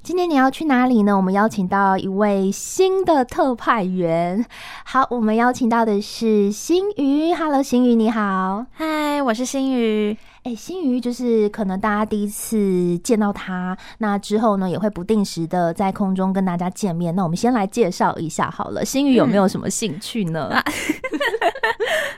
今天你要去哪里呢？我们邀请到一位新的特派员。好，我们邀请到的是新宇。Hello，新宇你好。嗨，我是新宇。哎，新瑜就是可能大家第一次见到他，那之后呢也会不定时的在空中跟大家见面。那我们先来介绍一下好了，新瑜有没有什么兴趣呢？嗯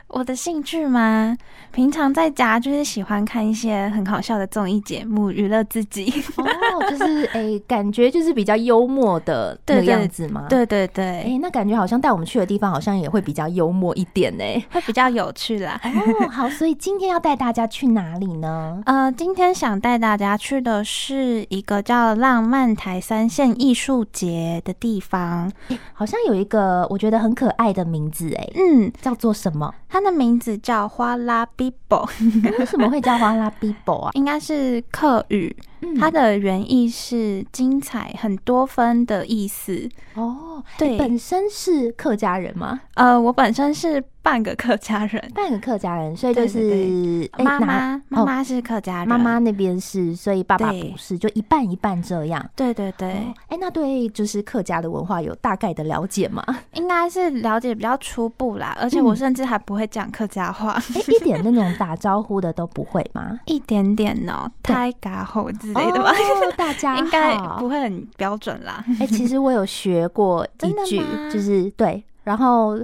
我的兴趣吗？平常在家就是喜欢看一些很好笑的综艺节目，娱乐自己。哦，就是哎、欸，感觉就是比较幽默的 那个样子吗？对对对。哎、欸，那感觉好像带我们去的地方，好像也会比较幽默一点呢，会比较有趣啦。哦，好，所以今天要带大家去哪里呢？呃，今天想带大家去的是一个叫浪漫台三线艺术节的地方、欸，好像有一个我觉得很可爱的名字，哎，嗯，叫做什么？它的名字叫花拉比博，为什么会叫花拉比博啊？应该是客语。它的原意是精彩很多分的意思哦。对，本身是客家人吗？呃，我本身是半个客家人，半个客家人，所以就是妈妈妈妈是客家人，妈妈那边是，所以爸爸不是，就一半一半这样。对对对。哎、哦，那对就是客家的文化有大概的了解吗？应该是了解比较初步啦，而且我甚至还不会讲客家话，一点那种打招呼的都不会吗？一点点哦，太嘎吼之类的吧。哦、大家 应该不会很标准啦。哎、欸，其实我有学过一句，就是对，然后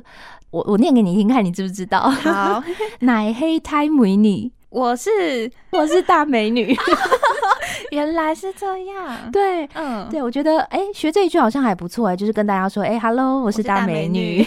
我我念给你听，看你知不知道？好，奶黑胎美女，我是我是大美女。原来是这样，对，嗯，对，我觉得，哎、欸，学这一句好像还不错哎，就是跟大家说，哎、欸、，Hello，我是大美女，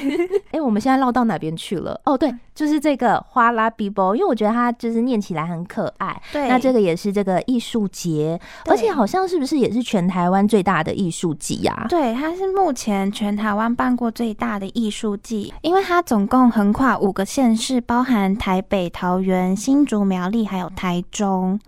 哎、欸，我们现在绕到哪边去了？哦，对，就是这个花拉比波，因为我觉得它就是念起来很可爱。对，那这个也是这个艺术节，而且好像是不是也是全台湾最大的艺术季呀？对，它是目前全台湾办过最大的艺术季，因为它总共横跨五个县市，包含台北、桃园、新竹、苗栗，还有台中。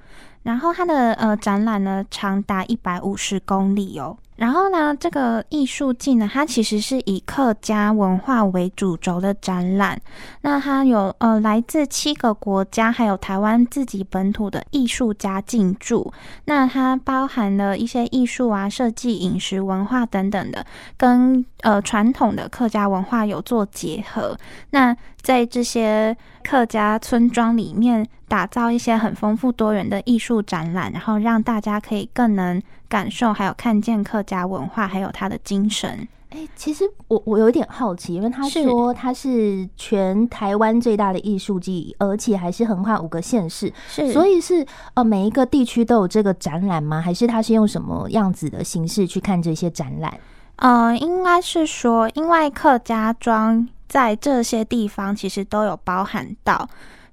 然后它的呃展览呢，长达一百五十公里哦。然后呢，这个艺术季呢，它其实是以客家文化为主轴的展览。那它有呃来自七个国家，还有台湾自己本土的艺术家进驻。那它包含了一些艺术啊、设计、饮食、文化等等的，跟呃传统的客家文化有做结合。那在这些客家村庄里面，打造一些很丰富多元的艺术展览，然后让大家可以更能感受，还有看见客家文化，还有它的精神。哎、欸，其实我我有点好奇，因为他说他是全台湾最大的艺术季，而且还是横跨五个县市，是，所以是呃每一个地区都有这个展览吗？还是他是用什么样子的形式去看这些展览？呃，应该是说，因为客家庄。在这些地方，其实都有包含到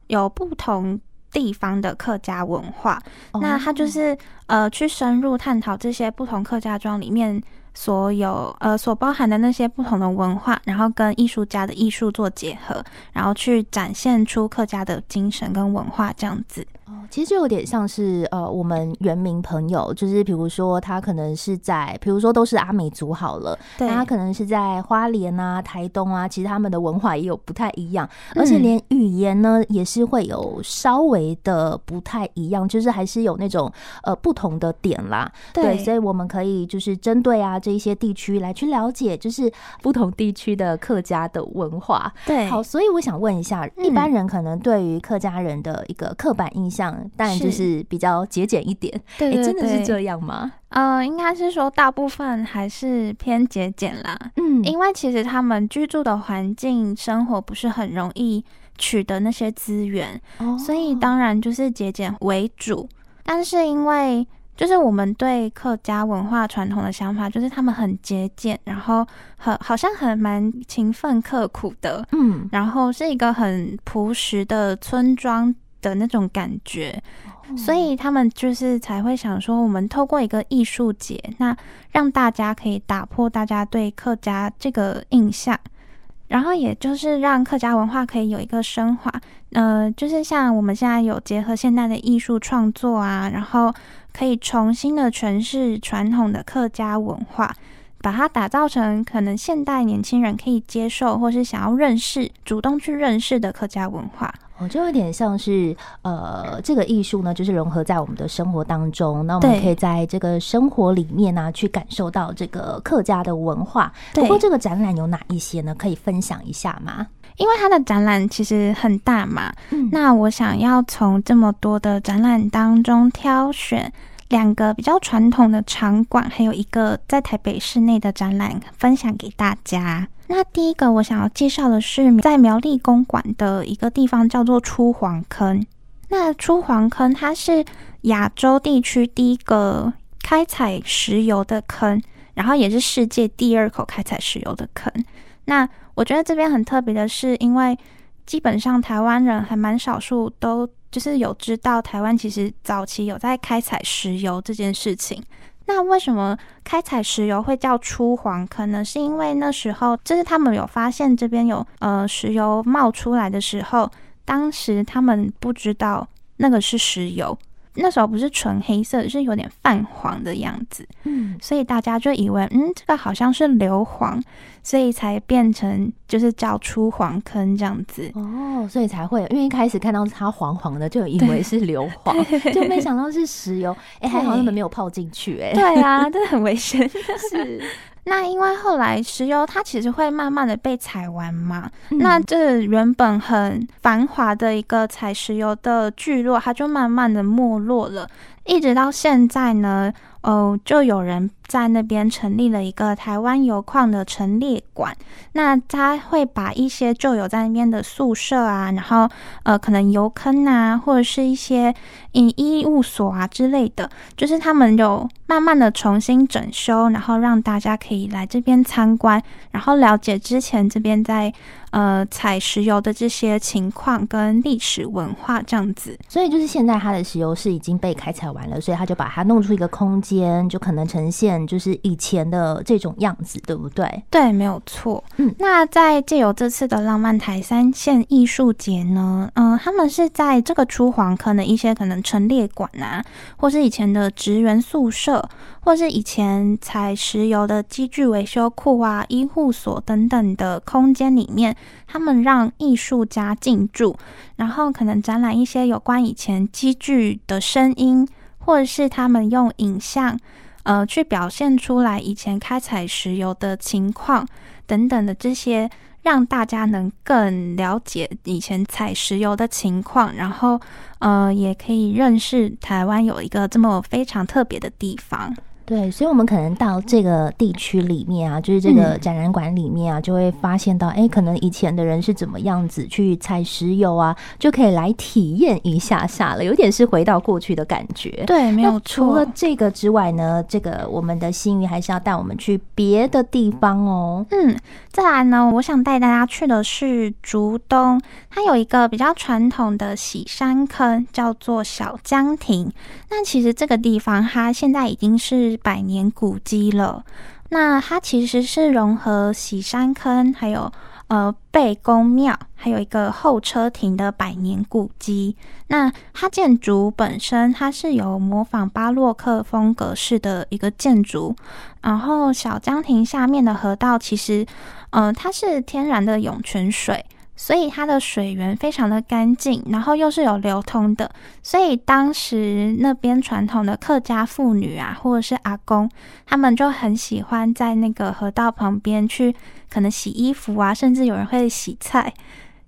有不同地方的客家文化。Oh. 那他就是呃，去深入探讨这些不同客家庄里面所有呃所包含的那些不同的文化，然后跟艺术家的艺术做结合，然后去展现出客家的精神跟文化这样子。其实就有点像是呃，我们原民朋友，就是比如说他可能是在，比如说都是阿美族好了，对，那他可能是在花莲啊、台东啊，其实他们的文化也有不太一样，而且连语言呢也是会有稍微的不太一样，就是还是有那种呃不同的点啦。对，对，所以我们可以就是针对啊这一些地区来去了解，就是不同地区的客家的文化。对，好，所以我想问一下，一般人可能对于客家人的一个刻板印象。当然就是比较节俭一点，对，真的是这样吗？呃，应该是说大部分还是偏节俭啦。嗯，因为其实他们居住的环境、生活不是很容易取得那些资源，哦，所以当然就是节俭为主。但是因为就是我们对客家文化传统的想法，就是他们很节俭，然后很好像很蛮勤奋刻苦的，嗯，然后是一个很朴实的村庄。的那种感觉，所以他们就是才会想说，我们透过一个艺术节，那让大家可以打破大家对客家这个印象，然后也就是让客家文化可以有一个升华。呃，就是像我们现在有结合现代的艺术创作啊，然后可以重新的诠释传统的客家文化，把它打造成可能现代年轻人可以接受或是想要认识、主动去认识的客家文化。哦，就有点像是呃，这个艺术呢，就是融合在我们的生活当中。那我们可以在这个生活里面呢、啊，去感受到这个客家的文化。不过，这个展览有哪一些呢？可以分享一下吗？因为它的展览其实很大嘛，嗯、那我想要从这么多的展览当中挑选两个比较传统的场馆，还有一个在台北市内的展览，分享给大家。那第一个我想要介绍的是在苗栗公馆的一个地方，叫做出黄坑。那出黄坑它是亚洲地区第一个开采石油的坑，然后也是世界第二口开采石油的坑。那我觉得这边很特别的是，因为基本上台湾人还蛮少数都就是有知道台湾其实早期有在开采石油这件事情。那为什么开采石油会叫出黄可能？是因为那时候就是他们有发现这边有呃石油冒出来的时候，当时他们不知道那个是石油，那时候不是纯黑色，是有点泛黄的样子，嗯，所以大家就以为嗯这个好像是硫磺。所以才变成就是叫出黄坑这样子哦，所以才会，因为一开始看到它黄黄的，就以为是硫磺，就没想到是石油。哎、欸，还好他们没有泡进去、欸，哎，对啊，真的很危险。是，那因为后来石油它其实会慢慢的被采完嘛，嗯、那这原本很繁华的一个采石油的聚落，它就慢慢的没落了，一直到现在呢。哦，就有人在那边成立了一个台湾油矿的陈列馆。那他会把一些旧有在那边的宿舍啊，然后呃，可能油坑啊，或者是一些医医务所啊之类的，就是他们有慢慢的重新整修，然后让大家可以来这边参观，然后了解之前这边在。呃，采石油的这些情况跟历史文化这样子，所以就是现在它的石油是已经被开采完了，所以他就把它弄出一个空间，就可能呈现就是以前的这种样子，对不对？对，没有错。嗯，那在借由这次的浪漫台三线艺术节呢，嗯、呃，他们是在这个出黄可能一些可能陈列馆啊，或是以前的职员宿舍，或是以前采石油的机具维修库啊、医护所等等的空间里面。他们让艺术家进驻，然后可能展览一些有关以前机具的声音，或者是他们用影像，呃，去表现出来以前开采石油的情况等等的这些，让大家能更了解以前采石油的情况，然后呃，也可以认识台湾有一个这么非常特别的地方。对，所以，我们可能到这个地区里面啊，就是这个展览馆里面啊，就会发现到，哎，可能以前的人是怎么样子去采石油啊，就可以来体验一下下了，有点是回到过去的感觉。对，没有错。除了这个之外呢，这个我们的新宇还是要带我们去别的地方哦。嗯，再来呢，我想带大家去的是竹东，它有一个比较传统的洗山坑，叫做小江亭。那其实这个地方，它现在已经是。百年古迹了，那它其实是融合喜山坑，还有呃贝公庙，还有一个候车亭的百年古迹。那它建筑本身，它是有模仿巴洛克风格式的一个建筑。然后小江亭下面的河道，其实呃它是天然的涌泉水。所以它的水源非常的干净，然后又是有流通的，所以当时那边传统的客家妇女啊，或者是阿公，他们就很喜欢在那个河道旁边去可能洗衣服啊，甚至有人会洗菜，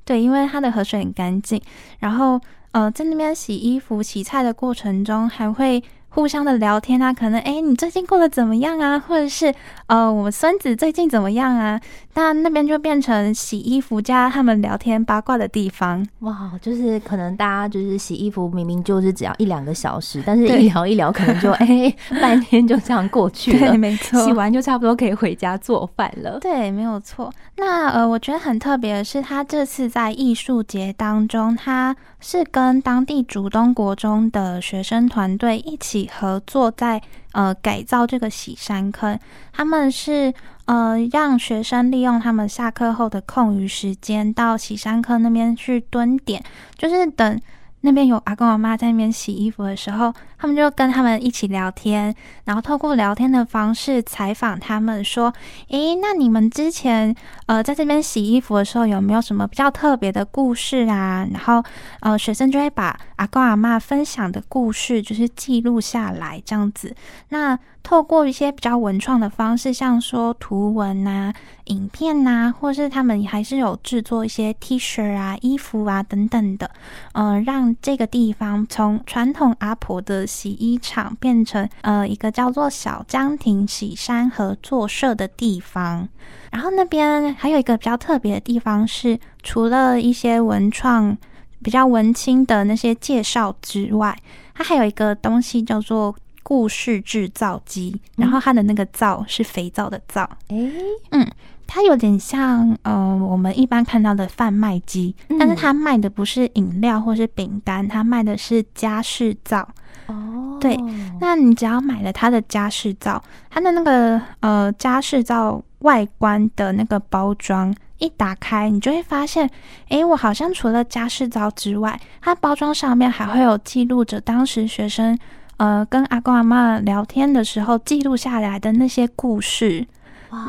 对，因为它的河水很干净，然后呃在那边洗衣服、洗菜的过程中还会。互相的聊天啊，可能哎，你最近过得怎么样啊？或者是呃，我们孙子最近怎么样啊？那那边就变成洗衣服加他们聊天八卦的地方。哇，就是可能大家就是洗衣服，明明就是只要一两个小时，但是一聊一聊，可能就哎 半天就这样过去了。对，没错，洗完就差不多可以回家做饭了。对，没有错。那呃，我觉得很特别的是，他这次在艺术节当中，他是跟当地竹东国中的学生团队一起。合作在呃改造这个洗山坑，他们是呃让学生利用他们下课后的空余时间到洗山坑那边去蹲点，就是等那边有阿公阿妈在那边洗衣服的时候，他们就跟他们一起聊天，然后透过聊天的方式采访他们，说：“诶，那你们之前呃在这边洗衣服的时候，有没有什么比较特别的故事啊？”然后呃学生就会把阿公阿妈分享的故事就是记录下来，这样子。那透过一些比较文创的方式，像说图文啊、影片呐，或是他们还是有制作一些 T 恤啊、衣服啊等等的，嗯、呃，让这个地方从传统阿婆的洗衣厂变成呃一个叫做小江亭洗衫合作社的地方。然后那边还有一个比较特别的地方是，除了一些文创比较文青的那些介绍之外，它还有一个东西叫做。故事制造机，然后它的那个“皂”是肥皂的“皂”。诶，嗯，它有点像嗯、呃，我们一般看到的贩卖机，但是它卖的不是饮料或是饼干，它卖的是家事皂。哦，对，那你只要买了它的家事皂，它的那个呃家事皂外观的那个包装一打开，你就会发现，诶，我好像除了家事皂之外，它包装上面还会有记录着当时学生。呃，跟阿公阿妈聊天的时候记录下来的那些故事，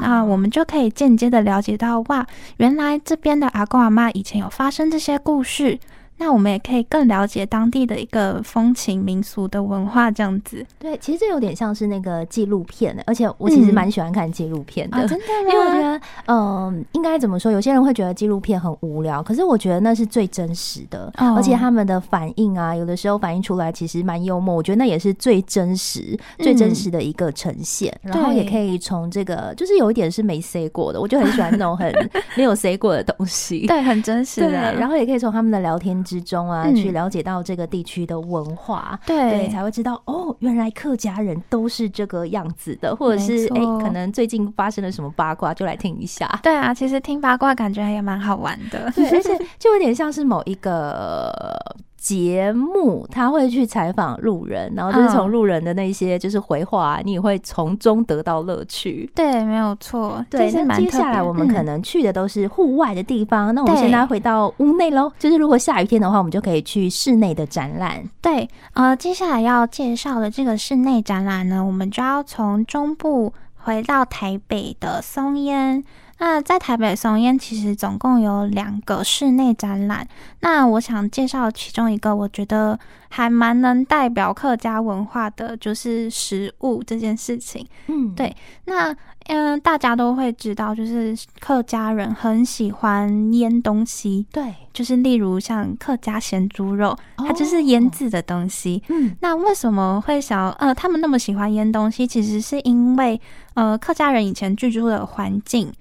那我们就可以间接的了解到，哇，原来这边的阿公阿妈以前有发生这些故事。那我们也可以更了解当地的一个风情民俗的文化，这样子。对，其实这有点像是那个纪录片的，而且我其实蛮喜欢看纪录片的。嗯哦、真的吗？因为我觉得，嗯、呃，应该怎么说？有些人会觉得纪录片很无聊，可是我觉得那是最真实的，哦、而且他们的反应啊，有的时候反应出来其实蛮幽默。我觉得那也是最真实、最真实的一个呈现。嗯、然后也可以从这个，就是有一点是没 say 过的，我就很喜欢那种很 没有 say 过的东西。对，很真实的。对，然后也可以从他们的聊天之中啊，嗯、去了解到这个地区的文化，对，你，才会知道哦，原来客家人都是这个样子的，或者是哎、欸，可能最近发生了什么八卦，就来听一下。对啊，其实听八卦感觉也蛮好玩的，对，而且就有点像是某一个。节目他会去采访路人，然后就是从路人的那些就是回话，你也会从中得到乐趣。对，没有错。对，那接下来我们可能去的都是户外的地方。嗯、那我们现在回到屋内喽，就是如果下雨天的话，我们就可以去室内的展览。对，呃，接下来要介绍的这个室内展览呢，我们就要从中部回到台北的松烟。那在台北松烟其实总共有两个室内展览。那我想介绍其中一个，我觉得还蛮能代表客家文化的，就是食物这件事情。嗯，对。那嗯，大家都会知道，就是客家人很喜欢腌东西。对，就是例如像客家咸猪肉，它就是腌制的东西。嗯，那为什么会想呃，他们那么喜欢腌东西？其实是因为呃，客家人以前居住的环境。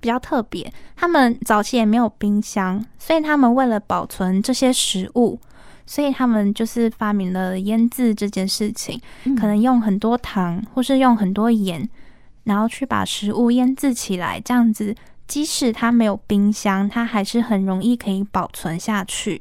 比较特别，他们早期也没有冰箱，所以他们为了保存这些食物，所以他们就是发明了腌制这件事情。嗯、可能用很多糖，或是用很多盐，然后去把食物腌制起来，这样子，即使它没有冰箱，它还是很容易可以保存下去。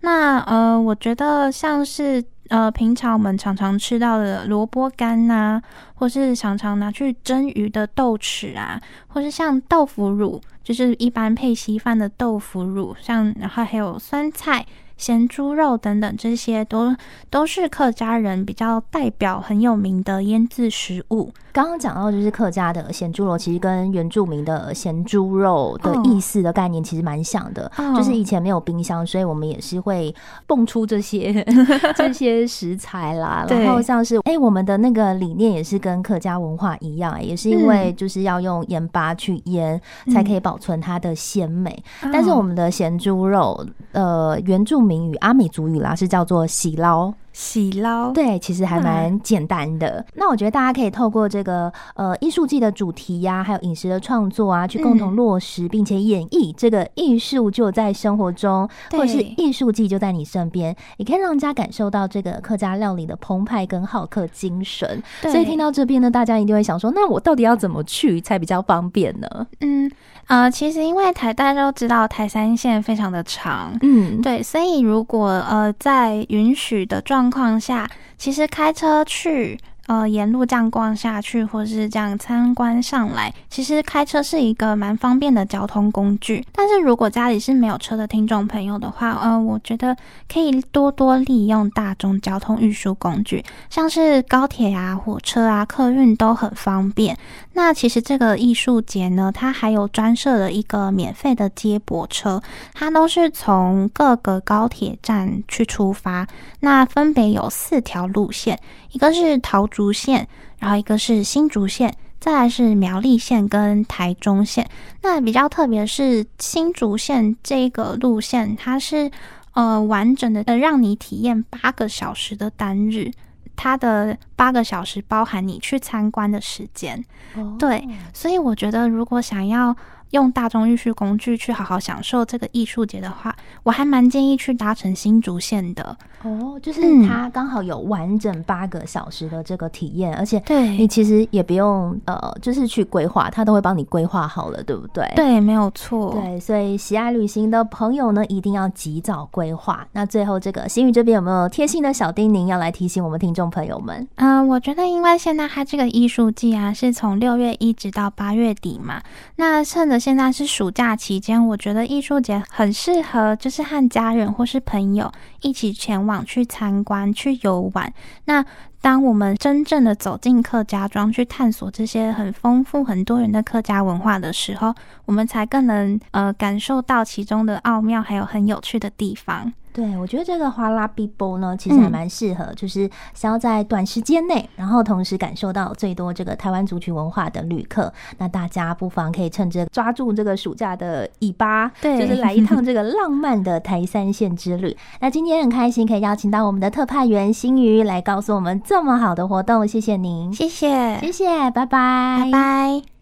那呃，我觉得像是。呃，平常我们常常吃到的萝卜干呐，或是常常拿去蒸鱼的豆豉啊，或是像豆腐乳，就是一般配稀饭的豆腐乳，像然后还有酸菜。咸猪肉等等，这些都都是客家人比较代表很有名的腌制食物。刚刚讲到就是客家的咸猪肉，其实跟原住民的咸猪肉的意思的概念其实蛮像的。哦、就是以前没有冰箱，所以我们也是会蹦出这些 这些食材啦。然后像是哎、欸，我们的那个理念也是跟客家文化一样，也是因为就是要用盐巴去腌，才可以保存它的鲜美。嗯、但是我们的咸猪肉，呃，原住名语阿美族语啦，是叫做喜捞。喜捞，对，其实还蛮简单的。嗯、那我觉得大家可以透过这个呃艺术季的主题呀、啊，还有饮食的创作啊，去共同落实并且演绎这个艺术就在生活中，嗯、或者是艺术季就在你身边，也可以让人家感受到这个客家料理的澎湃跟好客精神。所以听到这边呢，大家一定会想说，那我到底要怎么去才比较方便呢？嗯。呃，其实因为台大家都知道台三线非常的长，嗯，对，所以如果呃在允许的状况下，其实开车去呃沿路这样逛下去，或是这样参观上来，其实开车是一个蛮方便的交通工具。但是如果家里是没有车的听众朋友的话，呃，我觉得可以多多利用大众交通运输工具，像是高铁啊、火车啊、客运都很方便。那其实这个艺术节呢，它还有专设的一个免费的接驳车，它都是从各个高铁站去出发，那分别有四条路线，一个是桃竹线，然后一个是新竹线，再来是苗栗线跟台中线。那比较特别的是新竹线这个路线，它是呃完整的让你体验八个小时的单日，它的八个小时包含你去参观的时间。Oh. 对，所以我觉得如果想要。用大众运输工具去好好享受这个艺术节的话，我还蛮建议去搭乘新竹线的哦。就是它刚好有完整八个小时的这个体验，嗯、而且对你其实也不用呃，就是去规划，它都会帮你规划好了，对不对？对，没有错。对，所以喜爱旅行的朋友呢，一定要及早规划。那最后，这个新宇这边有没有贴心的小叮咛要来提醒我们听众朋友们？嗯、呃，我觉得因为现在它这个艺术季啊，是从六月一直到八月底嘛，那趁着。现在是暑假期间，我觉得艺术节很适合，就是和家人或是朋友一起前往去参观、去游玩。那当我们真正的走进客家庄，去探索这些很丰富、很多元的客家文化的时候，我们才更能呃感受到其中的奥妙，还有很有趣的地方。对，我觉得这个花拉比波呢，其实还蛮适合，嗯、就是想要在短时间内，然后同时感受到最多这个台湾族群文化的旅客。那大家不妨可以趁着抓住这个暑假的尾巴，对，就是来一趟这个浪漫的台三线之旅。那今天很开心可以邀请到我们的特派员新宇来告诉我们这么好的活动，谢谢您，谢谢，谢谢，拜拜，拜拜。